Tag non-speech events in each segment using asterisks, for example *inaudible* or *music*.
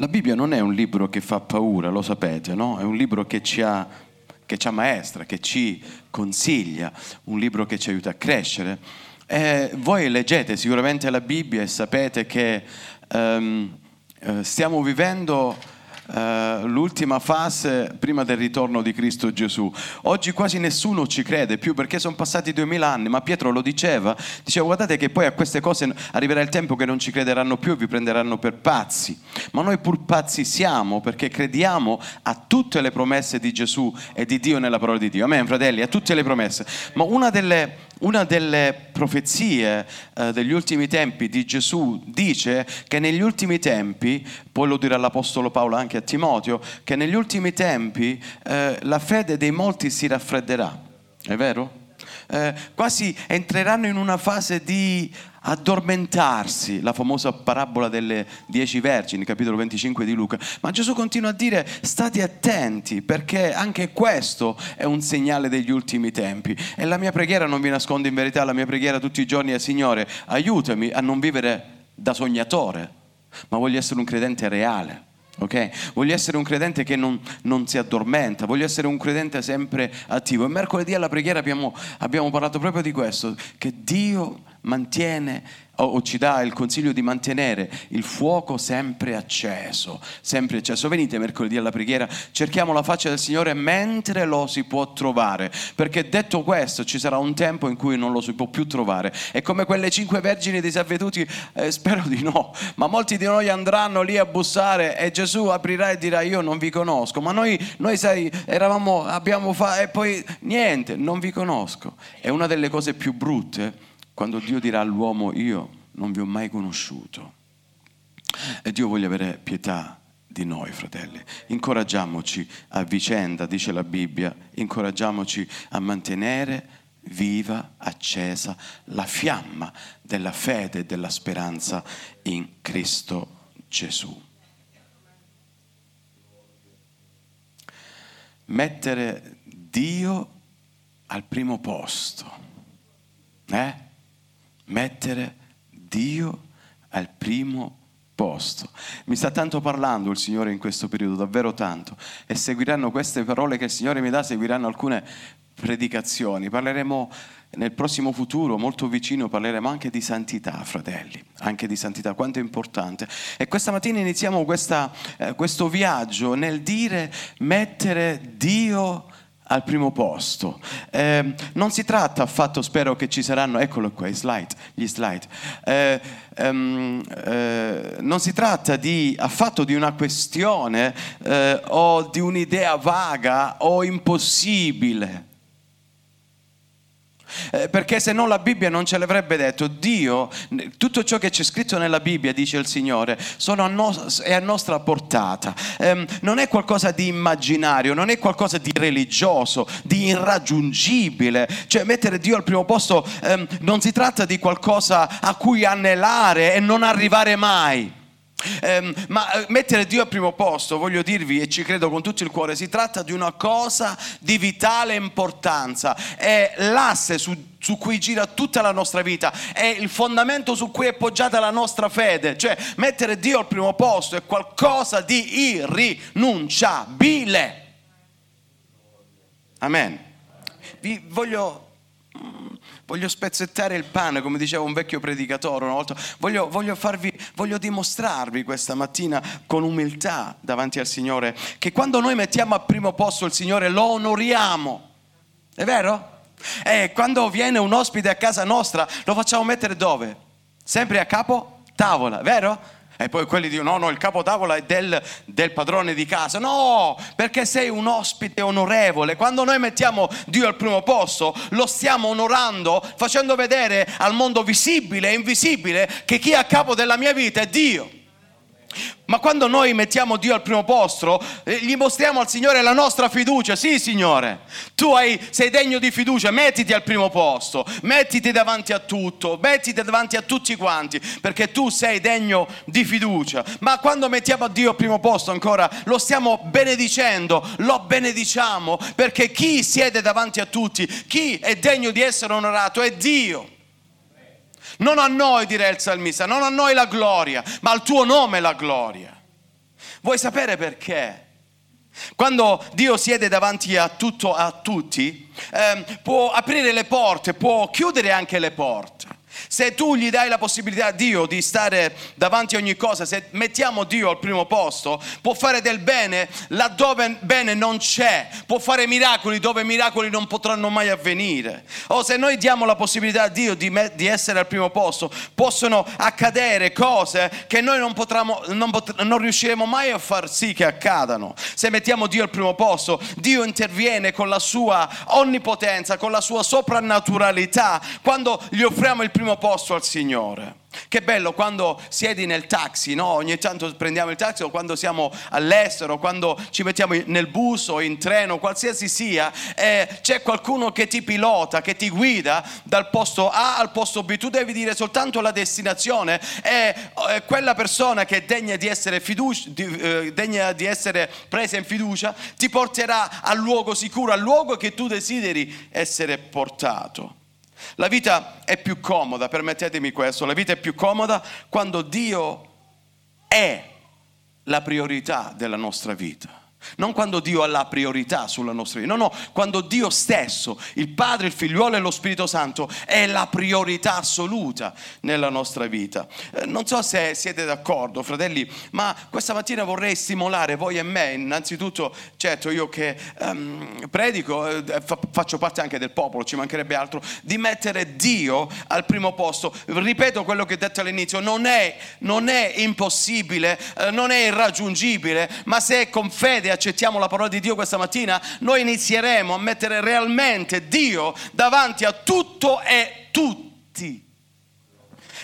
La Bibbia non è un libro che fa paura, lo sapete, no? È un libro che ci ha che ci ammaestra, che ci consiglia, un libro che ci aiuta a crescere. E voi leggete sicuramente la Bibbia e sapete che um, stiamo vivendo uh, l'ultima fase prima del ritorno di Cristo Gesù. Oggi quasi nessuno ci crede più perché sono passati duemila anni, ma Pietro lo diceva, diceva guardate che poi a queste cose arriverà il tempo che non ci crederanno più e vi prenderanno per pazzi. Ma noi pur pazzi siamo perché crediamo a tutte le promesse di Gesù e di Dio nella parola di Dio. Amen, fratelli, a tutte le promesse. Ma una delle una delle profezie eh, degli ultimi tempi di Gesù dice che negli ultimi tempi, poi lo dirà l'Apostolo Paolo anche a Timoteo, che negli ultimi tempi eh, la fede dei molti si raffredderà. È vero? Eh, quasi entreranno in una fase di addormentarsi, la famosa parabola delle dieci vergini, capitolo 25 di Luca. Ma Gesù continua a dire state attenti perché anche questo è un segnale degli ultimi tempi. E la mia preghiera, non vi nascondo in verità, la mia preghiera tutti i giorni è Signore, aiutami a non vivere da sognatore, ma voglio essere un credente reale. Okay? Voglio essere un credente che non, non, si addormenta, voglio essere un credente sempre attivo. E mercoledì alla preghiera abbiamo, abbiamo parlato proprio di questo, che Dio mantiene o ci dà il consiglio di mantenere il fuoco sempre acceso, sempre acceso. Venite mercoledì alla preghiera, cerchiamo la faccia del Signore mentre lo si può trovare, perché detto questo ci sarà un tempo in cui non lo si può più trovare. È come quelle cinque vergini disavveduti, eh, spero di no, ma molti di noi andranno lì a bussare e Gesù aprirà e dirà io non vi conosco, ma noi, noi sai, eravamo, abbiamo fatto e poi niente, non vi conosco. È una delle cose più brutte quando Dio dirà all'uomo io non vi ho mai conosciuto. E Dio voglia avere pietà di noi, fratelli. Incoraggiamoci a vicenda, dice la Bibbia, incoraggiamoci a mantenere viva, accesa la fiamma della fede e della speranza in Cristo Gesù. Mettere Dio al primo posto. Eh? Mettere Dio al primo posto. Mi sta tanto parlando il Signore in questo periodo, davvero tanto, e seguiranno queste parole che il Signore mi dà, seguiranno alcune predicazioni. Parleremo nel prossimo futuro, molto vicino, parleremo anche di santità, fratelli, anche di santità, quanto è importante. E questa mattina iniziamo questa, eh, questo viaggio nel dire mettere Dio al primo posto. Eh, non si tratta affatto, spero che ci saranno, eccolo qua, slide, gli slide. Eh, ehm, eh, non si tratta di, affatto di una questione eh, o di un'idea vaga o impossibile eh, perché se no la Bibbia non ce l'avrebbe detto. Dio, tutto ciò che c'è scritto nella Bibbia, dice il Signore, a no, è a nostra portata. Eh, non è qualcosa di immaginario, non è qualcosa di religioso, di irraggiungibile. Cioè mettere Dio al primo posto eh, non si tratta di qualcosa a cui anelare e non arrivare mai. Eh, ma eh, mettere Dio al primo posto, voglio dirvi e ci credo con tutto il cuore, si tratta di una cosa di vitale importanza, è l'asse su, su, cui gira tutta la nostra vita, è il fondamento su cui è poggiata la nostra fede, cioè mettere Dio al primo posto è qualcosa di irrinunciabile. Amen. Vi voglio voglio spezzettare il pane, come diceva un vecchio predicatore una volta, voglio, voglio, farvi, voglio dimostrarvi questa mattina con umiltà davanti al Signore che quando noi mettiamo al primo posto il Signore lo onoriamo, è vero? E quando viene un ospite a casa nostra lo facciamo mettere dove? Sempre a capo tavola, vero? E poi quelli dicono: no, no, il capotavola è del, del, padrone di casa. No, perché sei un ospite onorevole. Quando noi mettiamo Dio al primo posto, lo stiamo onorando, facendo vedere al mondo visibile e invisibile che chi è a capo della mia vita è Dio. Ma quando noi mettiamo Dio al primo posto, eh, gli mostriamo al Signore la nostra fiducia. Sì, Signore, tu hai, sei degno di fiducia, mettiti al primo posto, mettiti davanti a tutto, mettiti davanti a tutti quanti, perché tu sei degno di fiducia. Ma quando mettiamo Dio al primo posto ancora, lo stiamo benedicendo, lo benediciamo, perché chi siede davanti a tutti, chi è degno di essere onorato è Dio. Non a noi, direi il salmista, non a noi la gloria, ma al tuo nome la gloria. Vuoi sapere perché? Quando Dio siede davanti a tutto, a tutti, eh, può aprire le porte, può chiudere anche le porte. Se tu gli dai la possibilità a Dio di stare davanti a ogni cosa, se mettiamo Dio al primo posto, può fare del bene laddove bene non c'è, può fare miracoli dove miracoli non potranno mai avvenire. O se noi diamo la possibilità a Dio di, me, di essere al primo posto, possono accadere cose che noi non, potremo, non, pot- non riusciremo mai a far sì che accadano. Se mettiamo Dio al primo posto, Dio interviene con la sua onnipotenza, con la sua soprannaturalità, quando gli offriamo il primo primo posto al Signore. Che bello quando siedi nel taxi, no? ogni tanto prendiamo il taxi o quando siamo all'estero, quando ci mettiamo nel bus o in treno, qualsiasi sia, eh, c'è qualcuno che ti pilota, che ti guida dal posto A al posto B. Tu devi dire soltanto la destinazione e eh, quella persona che è degna di fiducia, di, eh, degna di essere presa in fiducia ti porterà al luogo sicuro, al luogo che tu desideri essere portato. La vita è più comoda, permettetemi questo, la vita è più comoda quando Dio è la priorità della nostra vita. Non quando Dio ha la priorità sulla nostra vita, no, no, quando Dio stesso, il Padre, il Figliuolo e lo Spirito Santo è la priorità assoluta nella nostra vita. Eh, non so se siete d'accordo, fratelli, ma questa mattina vorrei stimolare voi e me, innanzitutto, certo io che um, predico, eh, fa, faccio parte anche del popolo, ci mancherebbe altro, di mettere Dio al primo posto. Ripeto quello che ho detto all'inizio, non è, non è impossibile, eh, non è irraggiungibile, ma se con fede e accettiamo la parola di Dio questa mattina, noi inizieremo a mettere realmente Dio davanti a tutto e tutti.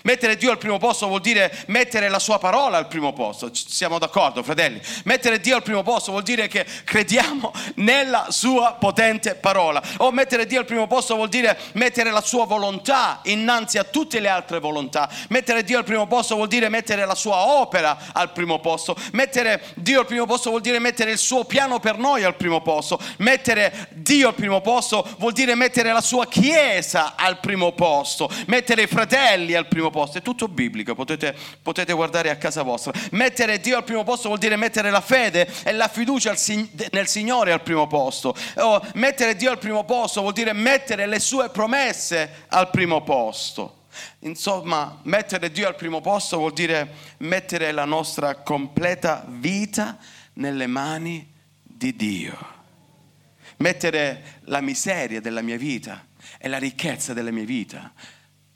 Mettere Dio al primo posto vuol dire mettere la sua parola al primo posto. Siamo d'accordo, fratelli? Mettere Dio al primo posto vuol dire che crediamo nella sua potente parola. O mettere Dio al primo posto vuol dire mettere la sua volontà innanzi a tutte le altre volontà. Mettere Dio al primo posto vuol dire mettere la sua opera al primo posto. Mettere Dio al primo posto vuol dire mettere il suo piano per noi al primo posto. Mettere Dio al primo posto vuol dire mettere la sua chiesa al primo posto. Mettere i fratelli al primo posto posto, è tutto biblico, potete, potete, guardare a casa vostra. Mettere Dio al primo posto vuol dire mettere la fede e la fiducia nel Signore al primo posto. O mettere Dio al primo posto vuol dire mettere le sue promesse al primo posto. Insomma, mettere Dio al primo posto vuol dire mettere la nostra completa vita nelle mani di Dio. Mettere la miseria della mia vita e la ricchezza della mia vita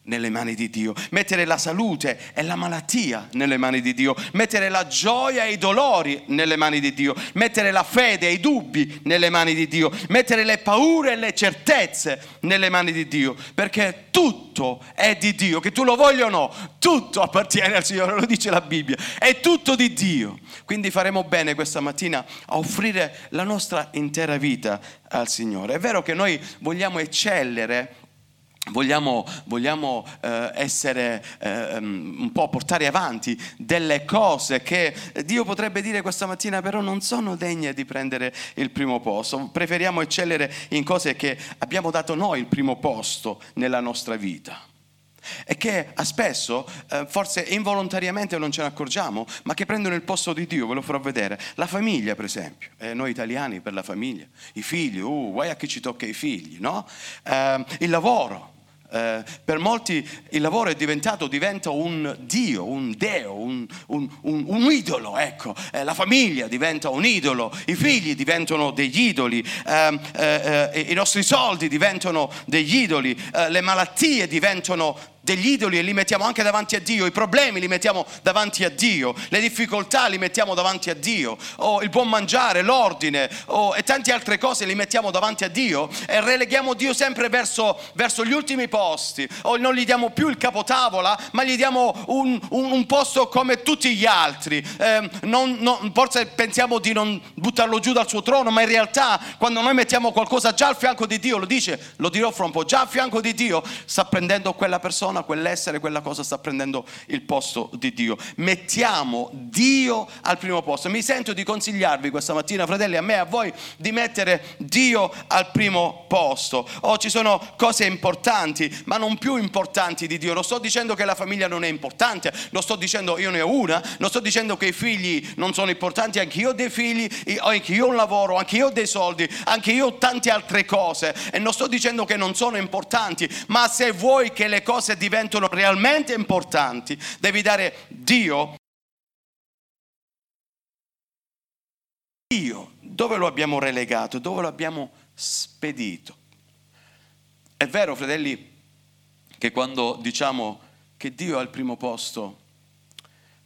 nelle mani di Dio, mettere la salute e la malattia nelle mani di Dio, mettere la gioia e i dolori nelle mani di Dio, mettere la fede e i dubbi nelle mani di Dio, mettere le paure e le certezze nelle mani di Dio, perché tutto è di Dio, che tu lo voglia o no, tutto appartiene al Signore, lo dice la Bibbia, è tutto di Dio. Quindi faremo bene questa mattina a offrire la nostra intera vita al Signore. È vero che noi vogliamo eccellere Vogliamo, vogliamo eh, essere eh, un po' portare avanti delle cose che Dio potrebbe dire questa mattina però non sono degne di prendere il primo posto. Preferiamo eccellere in cose che abbiamo dato noi il primo posto nella nostra vita e che spesso, eh, forse involontariamente non ce ne accorgiamo, ma che prendono il posto di Dio, ve lo farò vedere. La famiglia, per esempio, eh, noi italiani per la famiglia, i figli, uh, guai a chi ci tocca i figli, no? Eh, il lavoro. Eh, per molti il lavoro è diventato, diventa un dio, un deo, un, un, un, un idolo, ecco. Eh, la famiglia diventa un idolo, i figli diventano degli idoli, ehm, eh, eh, i nostri soldi diventano degli idoli, eh, le malattie diventano degli idoli e li mettiamo anche davanti a Dio, i problemi li mettiamo davanti a Dio, le difficoltà li mettiamo davanti a Dio, o il buon mangiare, l'ordine o, e tante altre cose li mettiamo davanti a Dio e releghiamo Dio sempre verso, verso gli ultimi posti, o non gli diamo più il capotavola, ma gli diamo un, un, un posto come tutti gli altri. Eh, non, non, forse pensiamo di non buttarlo giù dal suo trono, ma in realtà quando noi mettiamo qualcosa già al fianco di Dio, lo dice, lo dirò fra un po', già a fianco di Dio sta prendendo quella persona persona, quell'essere, quella cosa sta prendendo il posto di Dio. Mettiamo Dio al primo posto. Mi sento di consigliarvi questa mattina, fratelli, a me e a voi, di mettere Dio al primo posto. Oh, ci sono cose importanti, ma non più importanti di Dio. Non sto dicendo che la famiglia non è importante, non sto dicendo io ne ho una, non sto dicendo che i figli non sono importanti, anche io ho dei figli, anche io ho un lavoro, anche io ho dei soldi, anche io ho tante altre cose e non sto dicendo che non sono importanti, ma se vuoi che le cose diventino realmente importanti, devi dare Dio. Dio, dove lo abbiamo relegato? Dove lo abbiamo spedito? È vero, fratelli, che quando diciamo che Dio è al primo posto,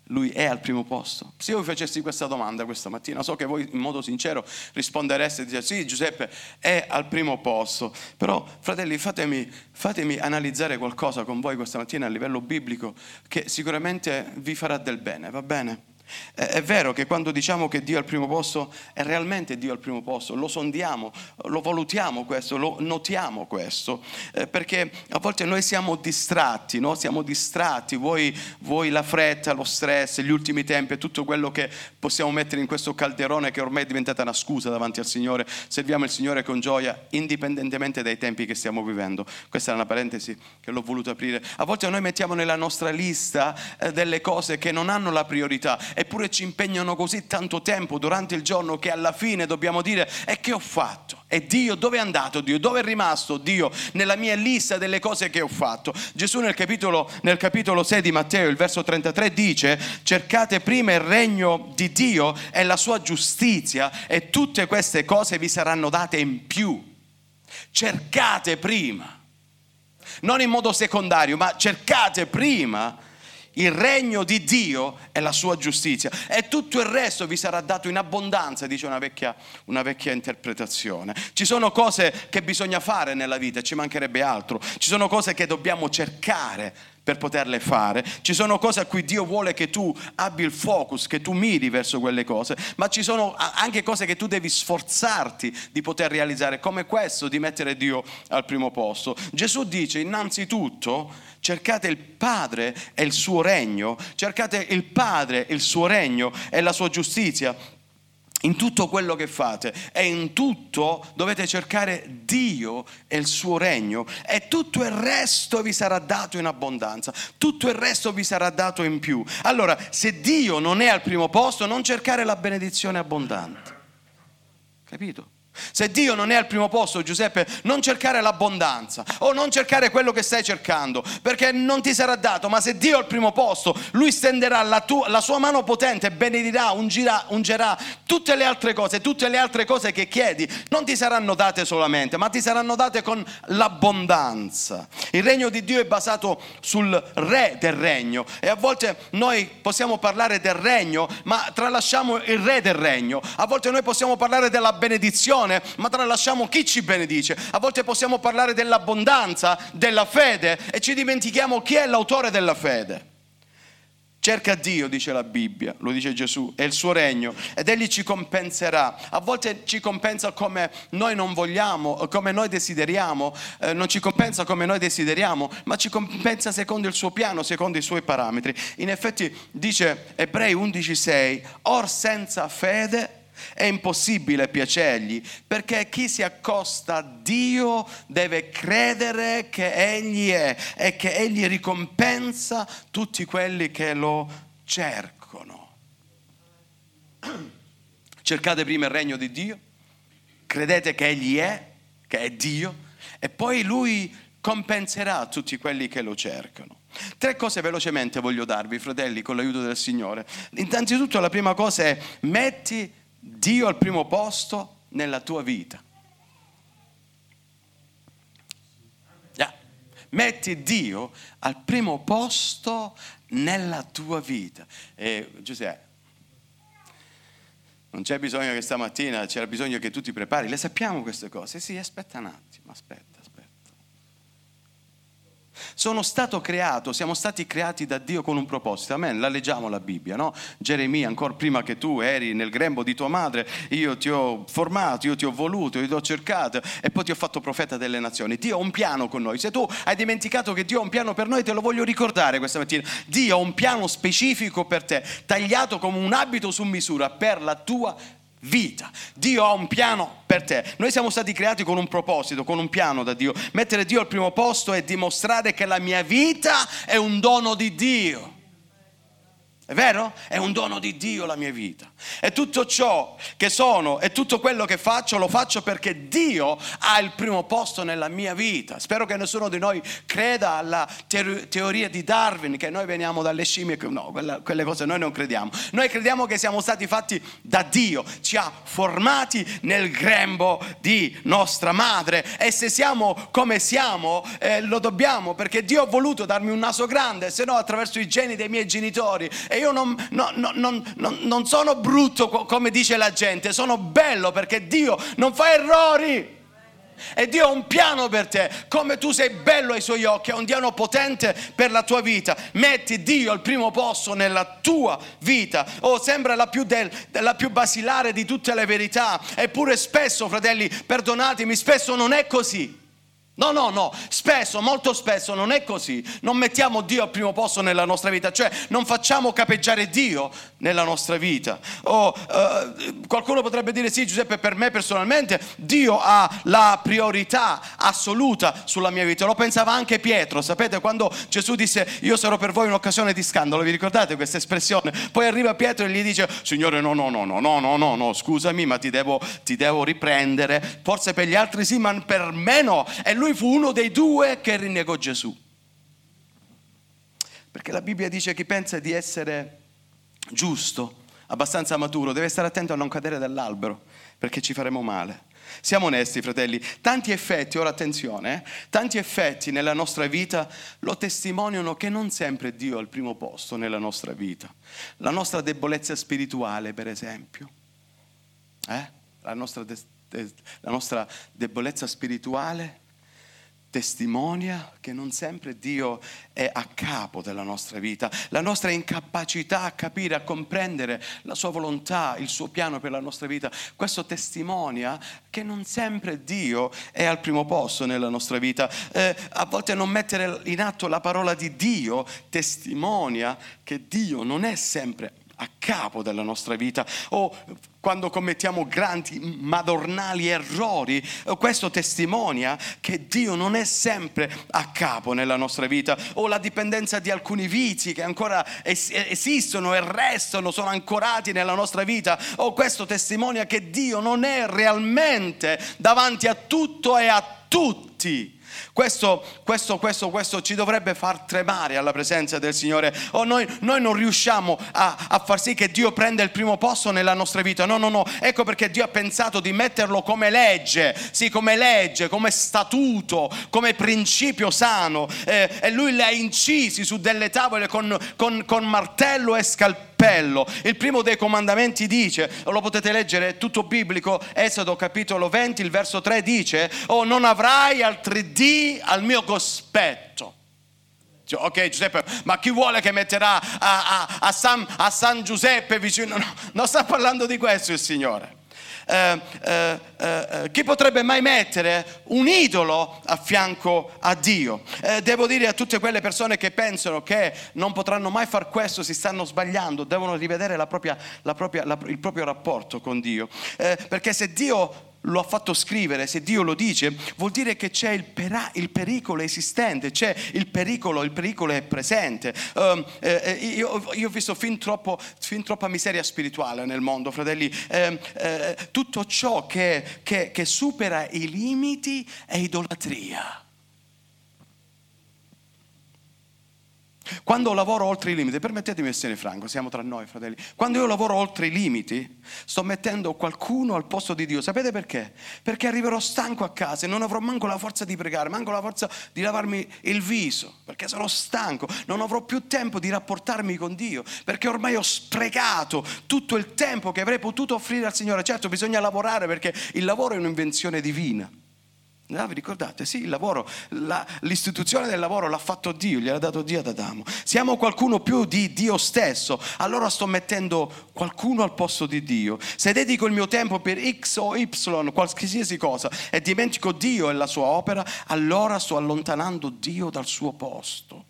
lui è al primo posto. Se io vi facessi questa domanda questa mattina, so che voi in modo sincero rispondereste e dite sì Giuseppe è al primo posto, però fratelli fatemi, fatemi analizzare qualcosa con voi questa mattina a livello biblico che sicuramente vi farà del bene, va bene? È vero che quando diciamo che Dio è al primo posto, è realmente Dio al primo posto, lo sondiamo, lo valutiamo questo, lo notiamo questo, eh, perché a volte noi siamo distratti, no? siamo distratti, voi, voi la fretta, lo stress, gli ultimi tempi, tutto quello che possiamo mettere in questo calderone che ormai è diventata una scusa davanti al Signore, serviamo il Signore con gioia, indipendentemente dai tempi che stiamo vivendo. Questa è una parentesi che l'ho voluto aprire. A volte noi mettiamo nella nostra lista eh, delle cose che non hanno la priorità eppure ci impegnano così tanto tempo durante il giorno che alla fine dobbiamo dire e che ho fatto? E Dio, dove è andato Dio? Dove è rimasto Dio nella mia lista delle cose che ho fatto? Gesù nel capitolo, nel capitolo 6 di Matteo, il verso 33 dice, cercate prima il regno di Dio e la sua giustizia e tutte queste cose vi saranno date in più. Cercate prima, non in modo secondario, ma cercate prima il regno di Dio e la sua giustizia e tutto il resto vi sarà dato in abbondanza, dice una vecchia, una vecchia interpretazione. Ci sono cose che bisogna fare nella vita, ci mancherebbe altro, ci sono cose che dobbiamo cercare per poterle fare. Ci sono cose a cui Dio vuole che tu abbia il focus, che tu miri verso quelle cose, ma ci sono anche cose che tu devi sforzarti di poter realizzare, come questo di mettere Dio al primo posto. Gesù dice innanzitutto cercate il Padre e il suo regno, cercate il Padre, il suo regno e la sua giustizia in tutto quello che fate e in tutto dovete cercare Dio e il suo regno e tutto il resto vi sarà dato in abbondanza, tutto il resto vi sarà dato in più. Allora, se Dio non è al primo posto, non cercare la benedizione abbondante. Capito? Se Dio non è al primo posto, Giuseppe, non cercare l'abbondanza o non cercare quello che stai cercando, perché non ti sarà dato, ma se Dio è al primo posto, Lui stenderà la, tua, la sua mano potente, benedirà, ungirà, ungerà tutte le altre cose, tutte le altre cose che chiedi, non ti saranno date solamente, ma ti saranno date con l'abbondanza. Il regno di Dio è basato sul re del regno e a volte noi possiamo parlare del regno, ma tralasciamo il re del regno, a volte noi possiamo parlare della benedizione benedizione, ma tralasciamo chi ci benedice. A volte possiamo parlare dell'abbondanza, della fede e ci dimentichiamo chi è l'autore della fede. Cerca Dio, dice la Bibbia, lo dice Gesù, è il suo regno ed Egli ci compenserà. A volte ci compensa come noi non vogliamo, come noi desideriamo, eh, non ci compensa come noi desideriamo, ma ci compensa secondo il suo piano, secondo i suoi parametri. In effetti dice Ebrei 11:6, or senza fede è impossibile piacergli perché chi si accosta a Dio deve credere che Egli è e che Egli ricompensa tutti quelli che lo cercano. *clears throat* Cercate prima il regno di Dio, credete che Egli è, che è Dio, e poi Lui compenserà tutti quelli che lo cercano. Tre cose velocemente voglio darvi, fratelli, con l'aiuto del Signore. Innanzitutto la prima cosa è metti Dio al primo posto nella tua vita. Yeah. Metti Dio al primo posto nella tua vita. E Giuseppe, non c'è bisogno che stamattina, c'era bisogno che tu ti prepari, le sappiamo queste cose. Sì, aspetta un attimo, aspetta. Sono stato creato, siamo stati creati da Dio con un proposito. Amen. La leggiamo la Bibbia, no? Geremia, ancora prima che tu eri nel grembo di tua madre, io ti ho formato, io ti ho voluto, io ti ho cercato e poi ti ho fatto profeta delle nazioni. Dio ha un piano con noi. Se tu hai dimenticato che Dio ha un piano per noi, te lo voglio ricordare questa mattina. Dio ha un piano specifico per te, tagliato come un abito su misura per la tua vita. Dio ha un piano per te. Noi siamo stati creati con un proposito, con un piano da Dio. Mettere Dio al primo posto e dimostrare che la mia vita è un dono di Dio. È vero? È un dono di Dio la mia vita. E tutto ciò che sono e tutto quello che faccio lo faccio perché Dio ha il primo posto nella mia vita. Spero che nessuno di noi creda alla teoria di Darwin, che noi veniamo dalle scimmie. No, quelle cose noi non crediamo. Noi crediamo che siamo stati fatti da Dio. Ci ha formati nel grembo di nostra madre. E se siamo come siamo, eh, lo dobbiamo perché Dio ha voluto darmi un naso grande, se no attraverso i geni dei miei genitori. E io non, no, no, non, non sono brutto come dice la gente, sono bello perché Dio non fa errori. E Dio ha un piano per te, come tu sei bello ai suoi occhi, ha un piano potente per la tua vita. Metti Dio al primo posto nella tua vita. Oh, sembra la più, del, la più basilare di tutte le verità. Eppure spesso, fratelli, perdonatemi, spesso non è così. No, no, no, spesso, molto spesso non è così. Non mettiamo Dio al primo posto nella nostra vita, cioè non facciamo capeggiare Dio nella nostra vita. O uh, qualcuno potrebbe dire sì, Giuseppe, per me personalmente Dio ha la priorità assoluta sulla mia vita. Lo pensava anche Pietro, sapete, quando Gesù disse io sarò per voi un'occasione di scandalo, vi ricordate questa espressione? Poi arriva Pietro e gli dice, Signore, no, no, no, no, no, no, no, no scusami, ma ti devo, ti devo riprendere. Forse per gli altri sì, ma per me no. E lui fu uno dei due che rinnegò Gesù. Perché la Bibbia dice chi pensa di essere giusto, abbastanza maturo, deve stare attento a non cadere dall'albero, perché ci faremo male. Siamo onesti, fratelli, tanti effetti, ora attenzione, eh, tanti effetti nella nostra vita lo testimoniano che non sempre Dio è al primo posto nella nostra vita. La nostra debolezza spirituale, per esempio, eh? la, nostra de- de- la nostra debolezza spirituale testimonia che non sempre Dio è a capo della nostra vita, la nostra incapacità a capire, a comprendere la sua volontà, il suo piano per la nostra vita. Questo testimonia che non sempre Dio è al primo posto nella nostra vita. Eh, a volte non mettere in atto la parola di Dio testimonia che Dio non è sempre a capo della nostra vita. O quando commettiamo grandi madornali errori, questo testimonia che Dio non è sempre a capo nella nostra vita. O la dipendenza di alcuni vizi che ancora esistono e restano, sono ancorati nella nostra vita. O questo testimonia che Dio non è realmente davanti a tutto e a tutti questo, questo, questo, questo, ci dovrebbe far tremare alla presenza del Signore. Oh, noi, noi, non riusciamo a, a, far sì che Dio prenda il primo posto nella nostra vita. No, no, no. Ecco perché Dio ha pensato di metterlo come legge, sì, come legge, come statuto, come principio sano. Eh, e Lui li ha incisi su delle tavole con, con, con martello e scalpello appello. Il primo dei comandamenti dice, lo potete leggere, tutto biblico, Esodo capitolo 20, il verso 3 dice, oh non avrai altri dì al mio cospetto. Ok Giuseppe, ma chi vuole che metterà a, a, a, San, a San, Giuseppe vicino? No, non sta parlando di questo il Signore. Eh, eh, eh, chi potrebbe mai mettere un idolo a fianco a Dio? Eh, devo dire a tutte quelle persone che pensano che non potranno mai fare questo, si stanno sbagliando, devono rivedere la propria, la propria, la, il proprio rapporto con Dio. Eh, perché se Dio lo ha fatto scrivere, se Dio lo dice, vuol dire che c'è il, pera, il pericolo esistente, c'è il pericolo, il pericolo è presente. Um, eh, io, io, ho visto fin, troppo, fin, troppa miseria spirituale nel mondo, fratelli. Eh, eh, tutto ciò che, che, che supera i limiti è idolatria. Quando lavoro oltre i limiti, permettetemi di essere franco, siamo tra noi fratelli, quando io lavoro oltre i limiti sto mettendo qualcuno al posto di Dio, sapete perché? Perché arriverò stanco a casa e non avrò manco la forza di pregare, manco la forza di lavarmi il viso, perché sono stanco, non avrò più tempo di rapportarmi con Dio, perché ormai ho sprecato tutto il tempo che avrei potuto offrire al Signore. Certo bisogna lavorare perché il lavoro è un'invenzione divina. No, vi ricordate? Sì, il lavoro, la, l'istituzione del lavoro l'ha fatto Dio, gliel'ha dato Dio ad Adamo. Siamo qualcuno più di Dio stesso, allora sto mettendo qualcuno al posto di Dio. Se dedico il mio tempo per X o Y, qualsiasi cosa, e dimentico Dio e la sua opera, allora sto allontanando Dio dal suo posto.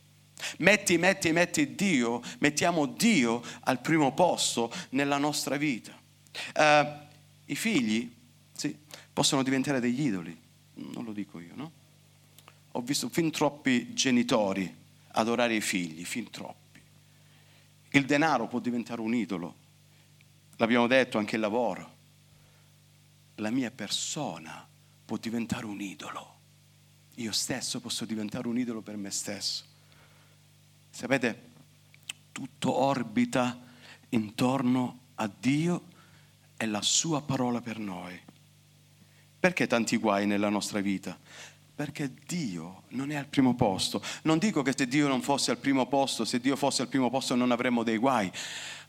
Metti, metti, metti Dio, mettiamo Dio al primo posto nella nostra vita. Uh, I figli sì, possono diventare degli idoli non lo dico io, no? Ho visto fin troppi genitori adorare i figli, fin troppi. Il denaro può diventare un idolo, l'abbiamo detto anche il lavoro. La mia persona può diventare un idolo. Io stesso posso diventare un idolo per me stesso. Sapete, tutto orbita intorno a Dio e la sua parola per noi. Perché tanti guai nella nostra vita? Perché Dio non è al primo posto. Non dico che se Dio non fosse al primo posto, se Dio fosse al primo posto non avremmo dei guai,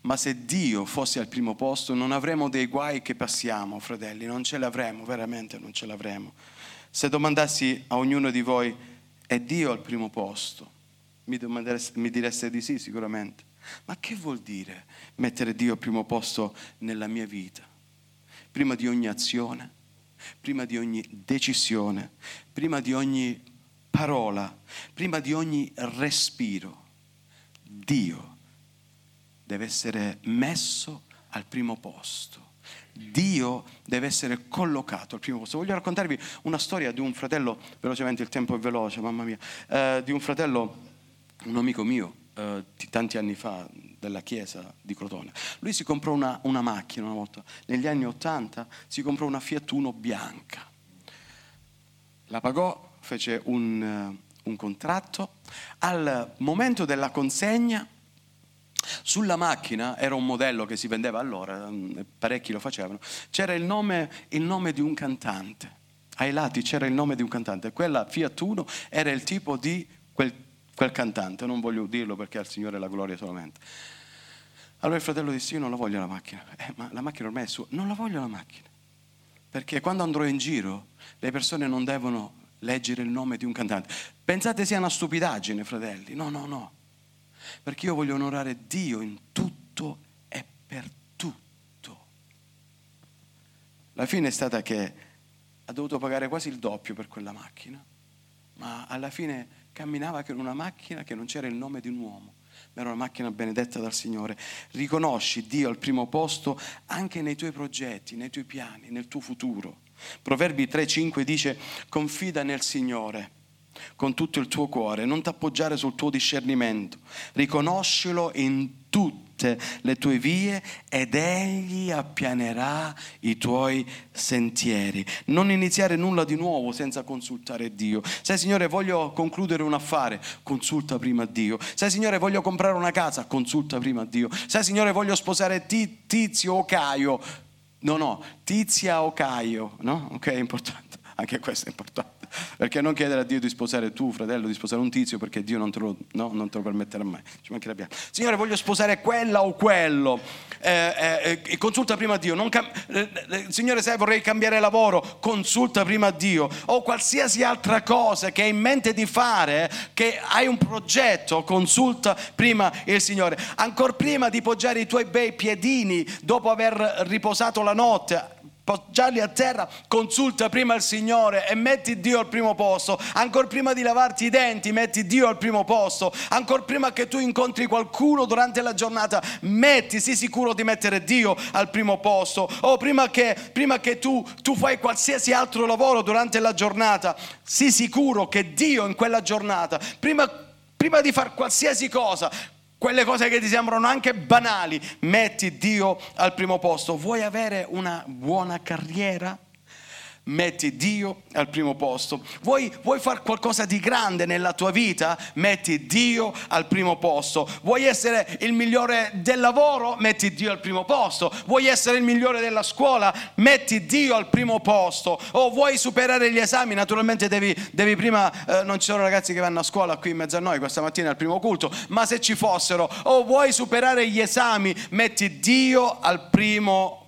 ma se Dio fosse al primo posto non avremmo dei guai che passiamo, fratelli, non ce l'avremo, veramente non ce l'avremo. Se domandassi a ognuno di voi, è Dio al primo posto? Mi, mi direste di sì sicuramente. Ma che vuol dire mettere Dio al primo posto nella mia vita? Prima di ogni azione? Prima di ogni decisione, prima di ogni parola, prima di ogni respiro. Dio deve essere messo al primo posto. Dio deve essere collocato al primo posto. Voglio raccontarvi una storia di un fratello, velocemente il tempo è veloce, mamma mia, eh, di un fratello, un amico mio, eh, tanti anni fa, della chiesa di Crotone. Lui si comprò una, una macchina una volta, negli anni Ottanta si comprò una Fiat Uno bianca. La pagò, fece un, eh, un contratto. Al momento della consegna sulla macchina, era un modello che si vendeva allora, mm, parecchi lo facevano, c'era il nome, il nome, di un cantante. Ai lati c'era il nome di un cantante. Quella Fiat Uno era il tipo di quel, quel cantante, non voglio dirlo perché al Signore la gloria solamente. Allora il fratello disse, io non la voglio la macchina. Eh, ma la macchina ormai è sua. Non la voglio la macchina. Perché quando andrò in giro, le persone non devono leggere il nome di un cantante. Pensate sia una stupidaggine, fratelli. No, no, no. Perché io voglio onorare Dio in tutto e per tutto. La fine è stata che ha dovuto pagare quasi il doppio per quella macchina, ma alla fine camminava con una macchina che non c'era il nome di un uomo ma era una macchina benedetta dal Signore. Riconosci Dio al primo posto anche nei tuoi progetti, nei tuoi piani, nel tuo futuro. Proverbi 3:5 dice confida nel Signore con tutto il tuo cuore, non ti appoggiare sul tuo discernimento, riconoscilo in tutte le tue vie ed egli appianerà i tuoi sentieri. Non iniziare nulla di nuovo senza consultare Dio. Sai Signore voglio concludere un affare, consulta prima Dio. Sai Signore voglio comprare una casa, consulta prima Dio. Sai Signore voglio sposare Tizio o Caio. No, no, Tizia o Caio, no? Ok, è importante. Anche questo è importante. Perché non chiedere a Dio di sposare tu, fratello, di sposare un tizio, perché Dio non te lo, no, non te lo permetterà mai. Ci mancherebbe. Signore, voglio sposare quella o quello. Eh, eh, eh consulta prima Dio. Cam- eh, eh, Signore, sai, vorrei cambiare lavoro. Consulta prima Dio. O qualsiasi altra cosa che hai in mente di fare, che hai un progetto, consulta prima il Signore. Ancora prima di poggiare i tuoi bei piedini dopo aver riposato la notte poggiarli a terra, consulta prima il Signore e metti Dio al primo posto. Ancora prima di lavarti i denti, metti Dio al primo posto. Ancora prima che tu incontri qualcuno durante la giornata, metti, sii sicuro di mettere Dio al primo posto. O prima che, prima che tu, tu fai qualsiasi altro lavoro durante la giornata, sii sicuro che Dio in quella giornata, prima, prima di fare qualsiasi cosa, quelle cose che ti sembrano anche banali, metti Dio al primo posto. Vuoi avere una buona carriera? Metti Dio al primo posto. Vuoi, vuoi fare qualcosa di grande nella tua vita? Metti Dio al primo posto. Vuoi essere il migliore del lavoro? Metti Dio al primo posto. Vuoi essere il migliore della scuola? Metti Dio al primo posto. O vuoi superare gli esami? Naturalmente devi, devi prima, eh, non ci sono ragazzi che vanno a scuola qui in mezzo a noi questa mattina al primo culto, ma se ci fossero, o vuoi superare gli esami? Metti Dio al primo posto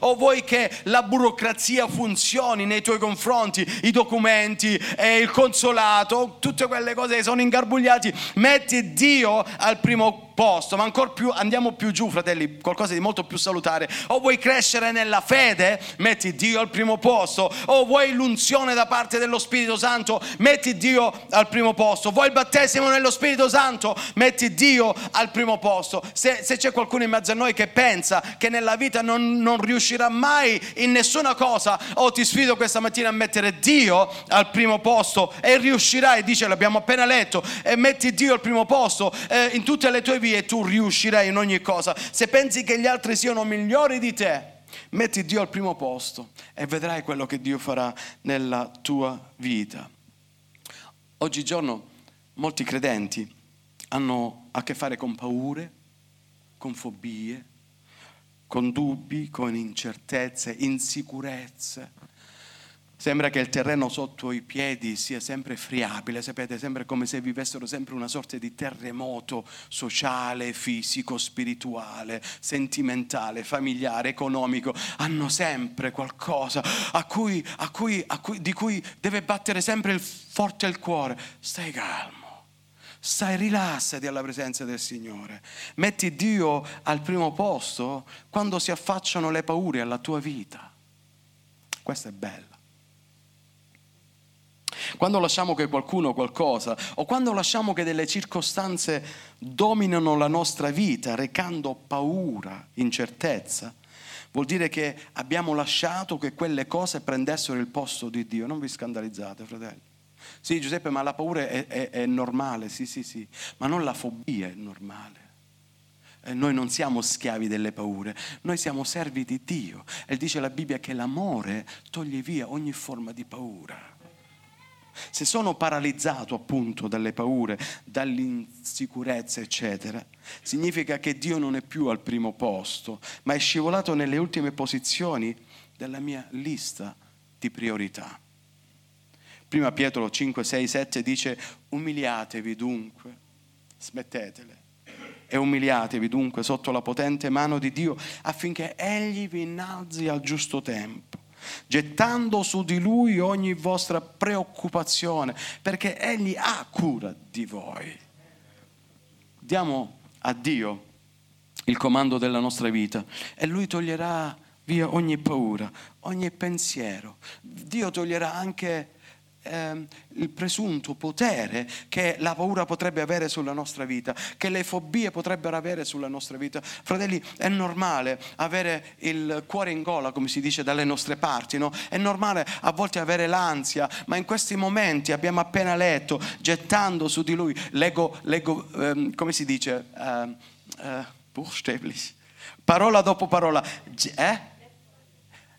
o vuoi che la burocrazia funzioni nei tuoi confronti, i documenti, eh, il consolato, tutte quelle cose che sono ingarbugliati, metti Dio al primo posto, ma ancora più andiamo più giù, fratelli, qualcosa di molto più salutare. O vuoi crescere nella fede, metti Dio al primo posto. O vuoi l'unzione da parte dello Spirito Santo, metti Dio al primo posto. Vuoi il battesimo nello Spirito Santo, metti Dio al primo posto. Se, se c'è qualcuno in mezzo a noi che pensa che nella vita non, non riuscirà mai in nessuna cosa, o ti sfido questa mattina a mettere Dio al primo posto e riuscirai, dice l'abbiamo appena letto, e metti Dio al primo posto eh, in tutte le tue vite e tu riuscirai in ogni cosa. Se pensi che gli altri siano migliori di te, metti Dio al primo posto e vedrai quello che Dio farà nella tua vita. Oggigiorno molti credenti hanno a che fare con paure, con fobie, con dubbi, con incertezze, insicurezze. Sembra che il terreno sotto i piedi sia sempre friabile, sapete, sembra come se vivessero sempre una sorta di terremoto sociale, fisico, spirituale, sentimentale, familiare, economico. Hanno sempre qualcosa a cui, a cui, a cui, di cui deve battere sempre il, forte il cuore. Stai calmo. Stai rilassati alla presenza del Signore. Metti Dio al primo posto quando si affacciano le paure alla tua vita. Questo è bello. Quando lasciamo che qualcuno qualcosa, o quando lasciamo che delle circostanze dominano la nostra vita, recando paura, incertezza, vuol dire che abbiamo lasciato che quelle cose prendessero il posto di Dio. Non vi scandalizzate, fratelli. Sì, Giuseppe, ma la paura è, è, è normale, sì, sì, sì, ma non la fobia è normale. Eh, noi non siamo schiavi delle paure, noi siamo servi di Dio. E dice la Bibbia che l'amore toglie via ogni forma di paura se sono paralizzato appunto dalle paure, dall'insicurezza, eccetera, significa che Dio non è più al primo posto, ma è scivolato nelle ultime posizioni della mia lista di priorità. Prima Pietro 5, 6, 7 dice umiliatevi dunque, smettetele, e umiliatevi dunque sotto la potente mano di Dio affinché Egli vi innalzi al giusto tempo gettando su di lui ogni vostra preoccupazione, perché egli ha cura di voi. Diamo a Dio il comando della nostra vita e lui toglierà via ogni paura, ogni pensiero. Dio toglierà anche eh, il presunto potere che la paura potrebbe avere sulla nostra vita, che le fobie potrebbero avere sulla nostra vita. Fratelli, è normale avere il cuore in gola, come si dice dalle nostre parti, no? È normale a volte avere l'ansia, ma in questi momenti abbiamo appena letto, gettando su di lui, leggo, leggo ehm, come si dice, eh, eh, parola dopo parola, eh?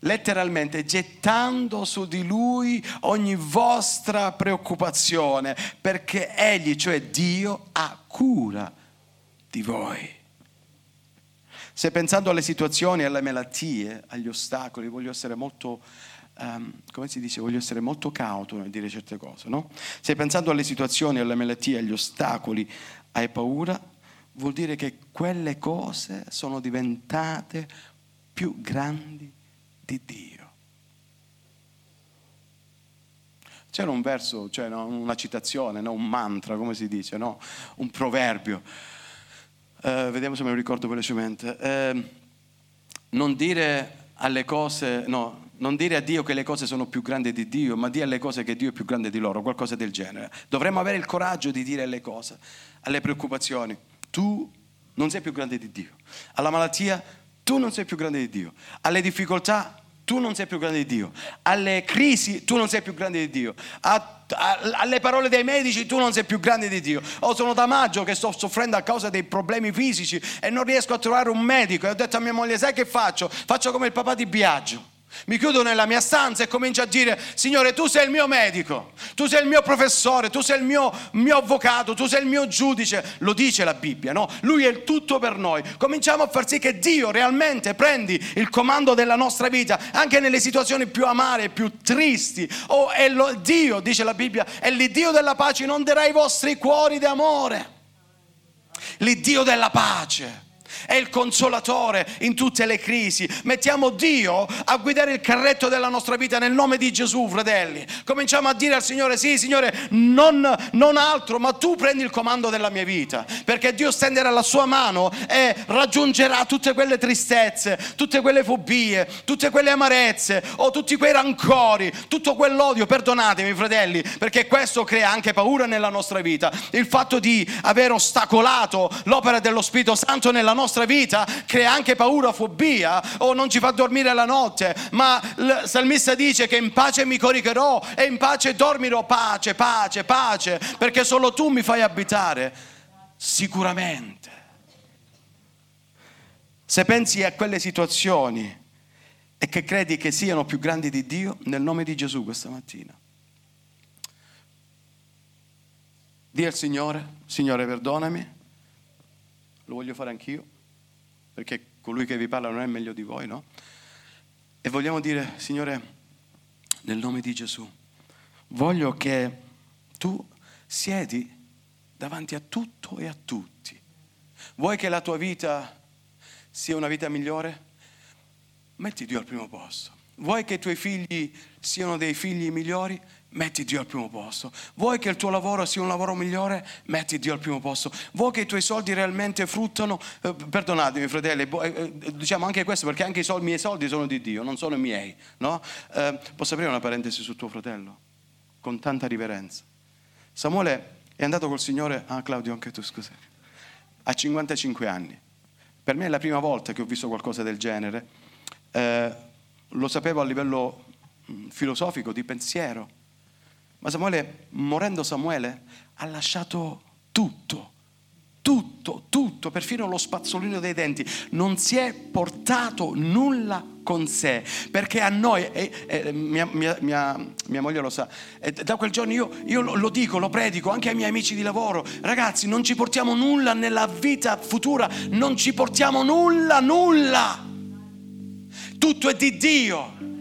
Letteralmente gettando su di lui ogni vostra preoccupazione, perché egli, cioè Dio, ha cura di voi. Se pensando alle situazioni, alle malattie, agli ostacoli, voglio essere molto, um, come si dice, voglio essere molto cauto nel dire certe cose, no? Se pensando alle situazioni, alle malattie, agli ostacoli, hai paura, vuol dire che quelle cose sono diventate più grandi di Dio. C'era un verso, cioè no, una citazione, no, un mantra, come si dice, no? un proverbio. Eh, vediamo se me lo ricordo velocemente. Eh, non dire alle cose, no, non dire a Dio che le cose sono più grandi di Dio, ma dire alle cose che Dio è più grande di loro, qualcosa del genere. Dovremmo avere il coraggio di dire alle cose, alle preoccupazioni, tu non sei più grande di Dio. Alla malattia, tu non sei più grande di Dio. Alle difficoltà, tu non sei più grande di Dio. Alle crisi, tu non sei più grande di Dio. A, a, alle parole dei medici, tu non sei più grande di Dio. O oh, sono da maggio che sto soffrendo a causa dei problemi fisici e non riesco a trovare un medico. E ho detto a mia moglie, sai che faccio? Faccio come il papà di Biagio mi chiudo nella mia stanza e comincio a dire, Signore, tu sei il mio medico, tu sei il mio professore, tu sei il mio, mio, avvocato, tu sei il mio giudice. Lo dice la Bibbia, no? Lui è il tutto per noi. Cominciamo a far sì che Dio realmente prendi il comando della nostra vita, anche nelle situazioni più amare, più tristi. Oh, è lo, Dio, dice la Bibbia, è l'Iddio della pace, non darà i vostri cuori d'amore. L'Iddio della pace è il consolatore in tutte le crisi. Mettiamo Dio a guidare il carretto della nostra vita nel nome di Gesù, fratelli. Cominciamo a dire al Signore, sì Signore, non, non altro, ma tu prendi il comando della mia vita, perché Dio stenderà la sua mano e raggiungerà tutte quelle tristezze, tutte quelle fobie, tutte quelle amarezze o tutti quei rancori, tutto quell'odio. Perdonatemi, fratelli, perché questo crea anche paura nella nostra vita. Il fatto di aver ostacolato l'opera dello Spirito Santo nella nostra vita crea anche paura, fobia o non ci fa dormire la notte, ma il salmista dice che in pace mi coricherò e in pace dormirò, pace, pace, pace, perché solo tu mi fai abitare, sicuramente. Se pensi a quelle situazioni e che credi che siano più grandi di Dio, nel nome di Gesù questa mattina, di al Signore, Signore perdonami, lo voglio fare anch'io, perché colui che vi parla non è meglio di voi, no? E vogliamo dire, Signore, nel nome di Gesù, voglio che tu siedi davanti a tutto e a tutti. Vuoi che la tua vita sia una vita migliore? Metti Dio al primo posto. Vuoi che i tuoi figli siano dei figli migliori? Metti Dio al primo posto. Vuoi che il tuo lavoro sia un lavoro migliore? Metti Dio al primo posto. Vuoi che i tuoi soldi realmente fruttano? Eh, perdonatemi, fratelli, eh, eh, diciamo anche questo perché anche i, soldi, i, miei soldi sono di Dio, non sono miei. No? Eh, posso aprire una parentesi su tuo fratello? Con tanta riverenza. Samuele è andato col Signore, ah Claudio anche tu scusa, a 55 anni. Per me è la prima volta che ho visto qualcosa del genere. Eh, lo sapevo a livello mm, filosofico, di pensiero ma Samuele, morendo Samuele, ha lasciato tutto, tutto, tutto, perfino lo spazzolino dei denti. Non si è portato nulla con sé, perché a noi, eh, eh, mia, mia, mia, mia, moglie lo sa, eh, da quel giorno io, io lo dico, lo predico anche ai miei amici di lavoro, ragazzi non ci portiamo nulla nella vita futura, non ci portiamo nulla, nulla, tutto è di Dio.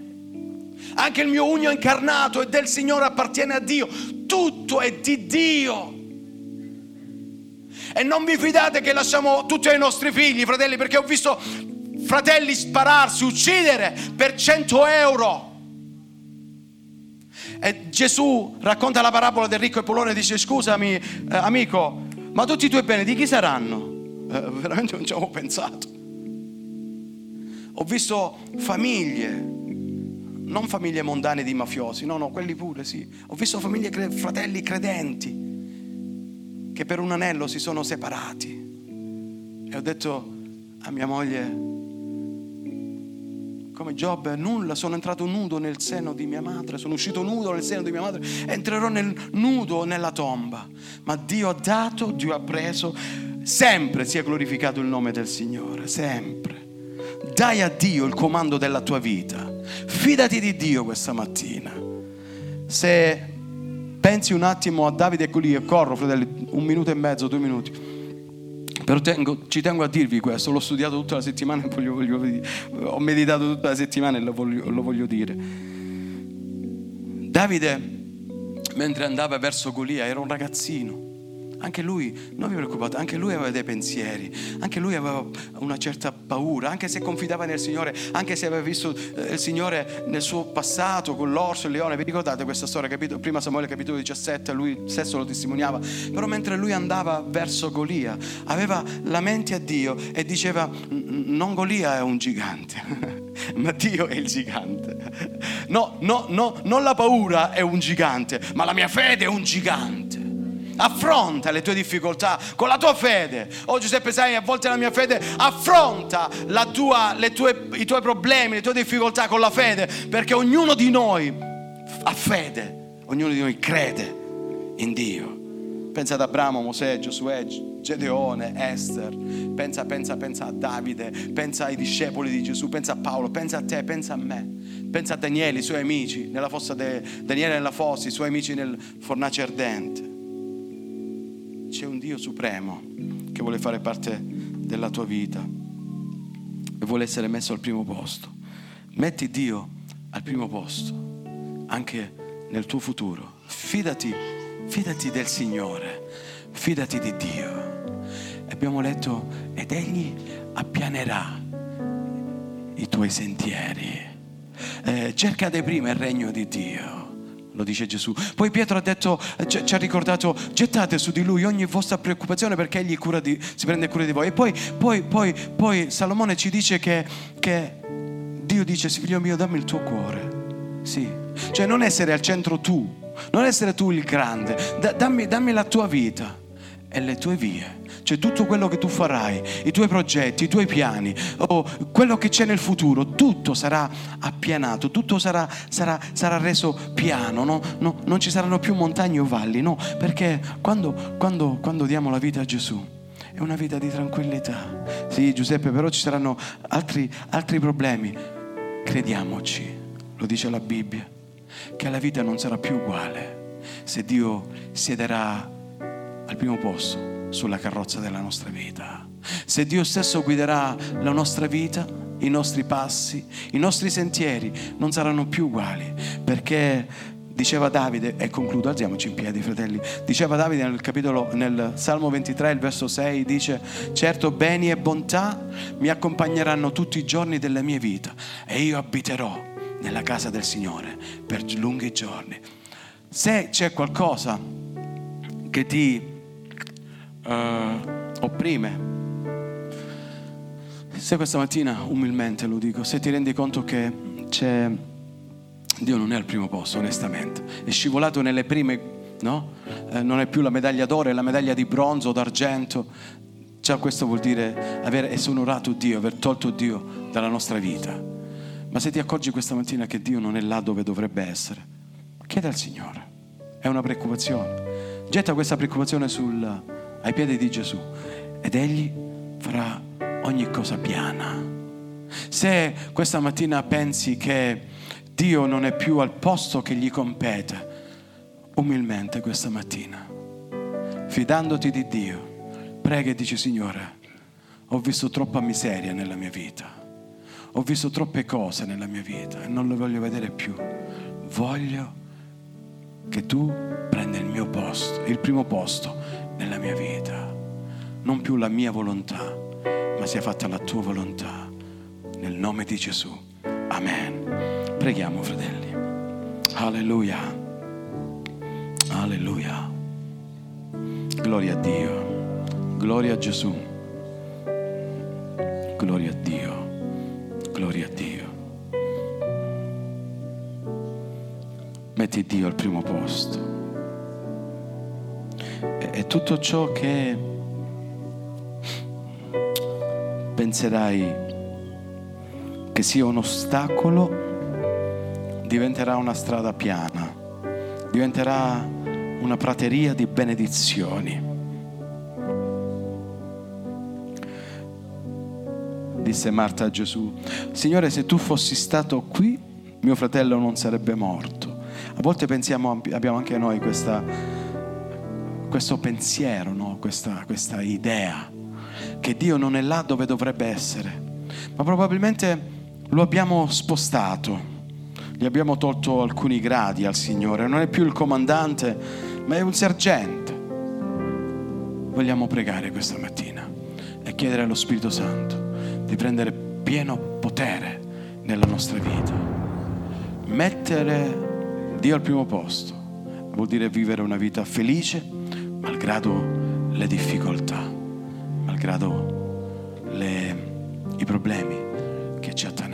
Anche il mio ugno incarnato è del Signore, appartiene a Dio. Tutto è di Dio. E non vi fidate che lasciamo tutti ai nostri figli, fratelli, perché ho visto fratelli spararsi, uccidere per 100 euro. E Gesù racconta la parabola del ricco e polone e dice scusami eh, amico, ma tutti i tuoi beni di chi saranno? Eh, veramente non ci avevo pensato. Ho visto famiglie non famiglie mondane di mafiosi, no, no, quelli pure sì. Ho visto famiglie, fratelli credenti che per un anello si sono separati. E ho detto a mia moglie, come Giobbe, nulla, sono entrato nudo nel seno di mia madre, sono uscito nudo nel seno di mia madre, entrerò nel nudo nella tomba. Ma Dio ha dato, Dio ha preso, sempre sia glorificato il nome del Signore, sempre. Dai a Dio il comando della tua vita. Fidati di Dio questa mattina. Se pensi un attimo a Davide e Golia, corro fratelli, un minuto e mezzo, due minuti. Però tengo, ci tengo a dirvi questo, l'ho studiato tutta la settimana e voglio, voglio, ho meditato tutta la settimana e lo voglio, lo voglio dire. Davide, mentre andava verso Golia, era un ragazzino anche lui, non vi preoccupate, anche lui aveva dei pensieri, anche lui aveva una certa paura, anche se confidava nel Signore, anche se aveva visto eh, il Signore nel suo passato con l'orso e il leone. Vi ricordate questa storia? Capito? Prima Samuele capitolo 17, lui stesso lo testimoniava. Però mentre lui andava verso Golia, aveva la mente a Dio e diceva, non Golia è un gigante, *laughs* ma Dio è il gigante. No, no, no, non la paura è un gigante, ma la mia fede è un gigante. Affronta le tue difficoltà con la tua fede. Oh Giuseppe, sai, a volte la mia fede affronta tua, tue, i tuoi problemi, le tue difficoltà con la fede, perché ognuno di noi ha fede, ognuno di noi crede in Dio. Pensa ad Abramo, Mosè, Giosuè, Gedeone, Esther, pensa, pensa, pensa a Davide, pensa ai discepoli di Gesù, pensa a Paolo, pensa a te, pensa a me, pensa a Daniele, i suoi amici, nella fossa de, Daniele nella fossa, i suoi amici nel fornace ardente c'è un Dio supremo che vuole fare parte della tua vita e vuole essere messo al primo posto. Metti Dio al primo posto anche nel tuo futuro. Fidati, fidati del Signore, fidati di Dio. abbiamo letto, ed egli appianerà i tuoi sentieri. Eh, cerca di prima il regno di Dio lo dice Gesù. Poi Pietro ha detto, ci ha ricordato, gettate su di lui ogni vostra preoccupazione perché egli di, si prende cura di voi. E poi, poi, poi, poi Salomone ci dice che, che, Dio dice, figlio mio, dammi il tuo cuore. Sì, cioè non essere al centro tu, non essere tu il grande, dammi, dammi la tua vita e le tue vie cioè tutto quello che tu farai, i tuoi progetti, i tuoi piani, o quello che c'è nel futuro, tutto sarà appianato, tutto sarà, sarà, sarà reso piano, no? No, non ci saranno più montagne o valli, no? Perché quando, quando, quando diamo la vita a Gesù, è una vita di tranquillità. Sì, Giuseppe, però ci saranno altri, altri problemi. Crediamoci, lo dice la Bibbia, che la vita non sarà più uguale se Dio siederà al primo posto sulla carrozza della nostra vita. Se Dio stesso guiderà la nostra vita, i nostri passi, i nostri sentieri non saranno più uguali, perché diceva Davide, e concludo, alziamoci in piedi fratelli, diceva Davide nel capitolo, nel Salmo 23, il verso 6, dice, certo beni e bontà mi accompagneranno tutti i giorni della mia vita e io abiterò nella casa del Signore per lunghi giorni. Se c'è qualcosa che ti uh, opprime. Se questa mattina, umilmente lo dico, se ti rendi conto che c'è... Dio non è al primo posto, onestamente, è scivolato nelle prime, no? Eh, non è più la medaglia d'oro, è la medaglia di bronzo d'argento. Già questo vuol dire aver esonorato Dio, aver tolto Dio dalla nostra vita. Ma se ti accorgi questa mattina che Dio non è là dove dovrebbe essere, chiede al Signore. È una preoccupazione. Getta questa preoccupazione sul, ai piedi di Gesù ed egli farà ogni cosa piana. Se questa mattina pensi che Dio non è più al posto che gli compete, umilmente questa mattina, fidandoti di Dio, prega e dici Signore, ho visto troppa miseria nella mia vita, ho visto troppe cose nella mia vita e non le voglio vedere più. Voglio che tu prenda il mio posto, il primo posto nella mia vita. Non più la mia volontà, ma sia fatta la tua volontà. Nel nome di Gesù. Amen. Preghiamo, fratelli. Alleluia. Alleluia. Gloria a Dio. Gloria a Gesù. Gloria a Dio. Gloria a Dio. Metti Dio al primo posto e tutto ciò che penserai che sia un ostacolo diventerà una strada piana, diventerà una prateria di benedizioni. Disse Marta a Gesù, Signore se tu fossi stato qui, mio fratello non sarebbe morto. A volte pensiamo, abbiamo anche noi questa questo pensiero, no? questa, questa idea che Dio non è là dove dovrebbe essere, ma probabilmente lo abbiamo spostato, gli abbiamo tolto alcuni gradi al Signore, non è più il comandante, ma è un sergente. Vogliamo pregare questa mattina e chiedere allo Spirito Santo di prendere pieno potere nella nostra vita. Mettere Dio al primo posto vuol dire vivere una vita felice, malgrado le difficoltà, malgrado le, i problemi che ci attanagliano.